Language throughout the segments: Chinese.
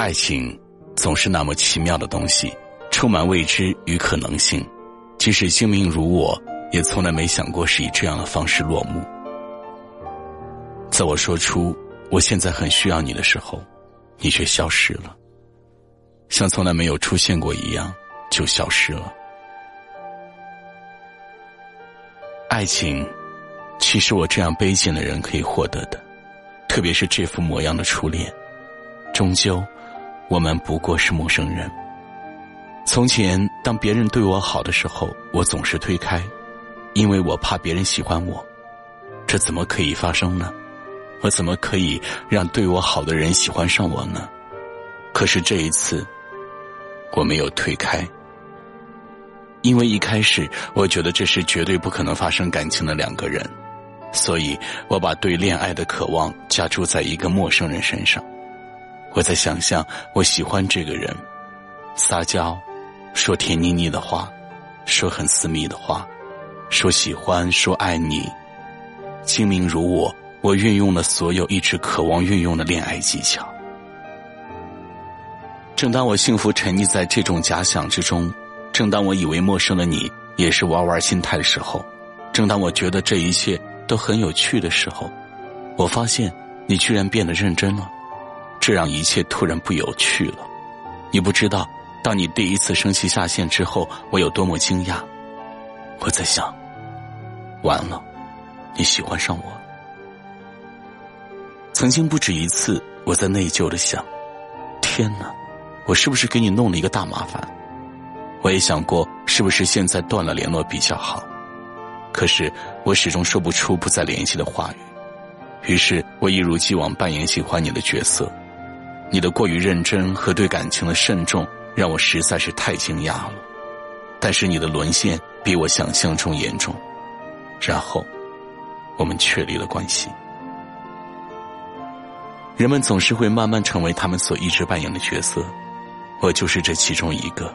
爱情总是那么奇妙的东西，充满未知与可能性。即使精明如我，也从来没想过是以这样的方式落幕。在我说出我现在很需要你的时候，你却消失了，像从来没有出现过一样，就消失了。爱情，岂是我这样卑贱的人可以获得的？特别是这副模样的初恋，终究。我们不过是陌生人。从前，当别人对我好的时候，我总是推开，因为我怕别人喜欢我。这怎么可以发生呢？我怎么可以让对我好的人喜欢上我呢？可是这一次，我没有推开，因为一开始我觉得这是绝对不可能发生感情的两个人，所以我把对恋爱的渴望加注在一个陌生人身上。我在想象，我喜欢这个人，撒娇，说甜腻腻的话，说很私密的话，说喜欢，说爱你。精明如我，我运用了所有一直渴望运用的恋爱技巧。正当我幸福沉溺在这种假想之中，正当我以为陌生的你也是玩玩心态的时候，正当我觉得这一切都很有趣的时候，我发现你居然变得认真了。这让一切突然不有趣了。你不知道，当你第一次生气下线之后，我有多么惊讶。我在想，完了，你喜欢上我。曾经不止一次，我在内疚的想：天哪，我是不是给你弄了一个大麻烦？我也想过，是不是现在断了联络比较好？可是我始终说不出不再联系的话语。于是我一如既往扮演喜欢你的角色。你的过于认真和对感情的慎重，让我实在是太惊讶了。但是你的沦陷比我想象中严重，然后我们确立了关系。人们总是会慢慢成为他们所一直扮演的角色，我就是这其中一个。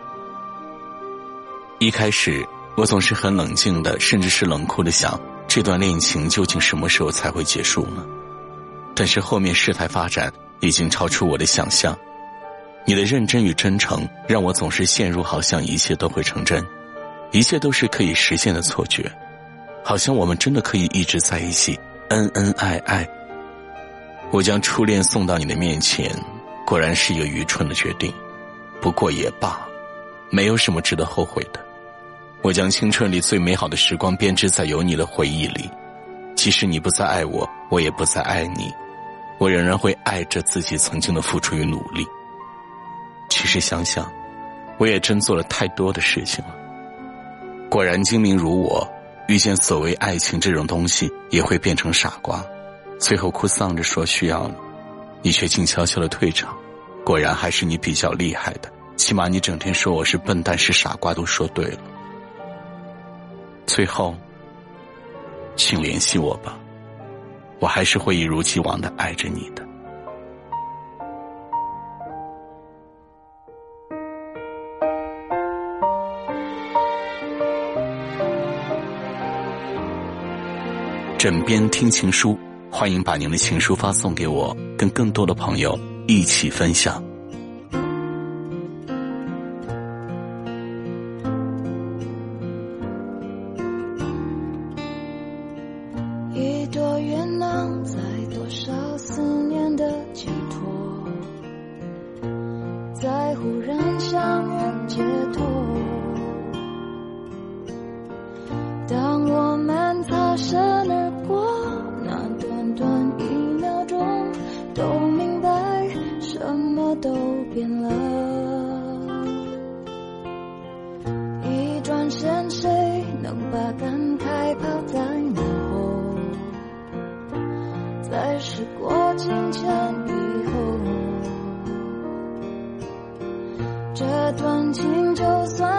一开始，我总是很冷静的，甚至是冷酷的想，这段恋情究竟什么时候才会结束呢？但是后面事态发展。已经超出我的想象，你的认真与真诚让我总是陷入好像一切都会成真，一切都是可以实现的错觉，好像我们真的可以一直在一起，恩恩爱爱。我将初恋送到你的面前，果然是一个愚蠢的决定，不过也罢，没有什么值得后悔的。我将青春里最美好的时光编织在有你的回忆里，即使你不再爱我，我也不再爱你。我仍然会爱着自己曾经的付出与努力。其实想想，我也真做了太多的事情了。果然精明如我，遇见所谓爱情这种东西，也会变成傻瓜，最后哭丧着说需要你，你却静悄悄的退场。果然还是你比较厉害的，起码你整天说我是笨蛋是傻瓜都说对了。最后，请联系我吧。我还是会一如既往的爱着你的。枕边听情书，欢迎把您的情书发送给我，跟更多的朋友一起分享。转身而过那短短一秒钟都明白什么都变了。一转身谁能把感慨抛在脑后？在时过境迁以后这段情就算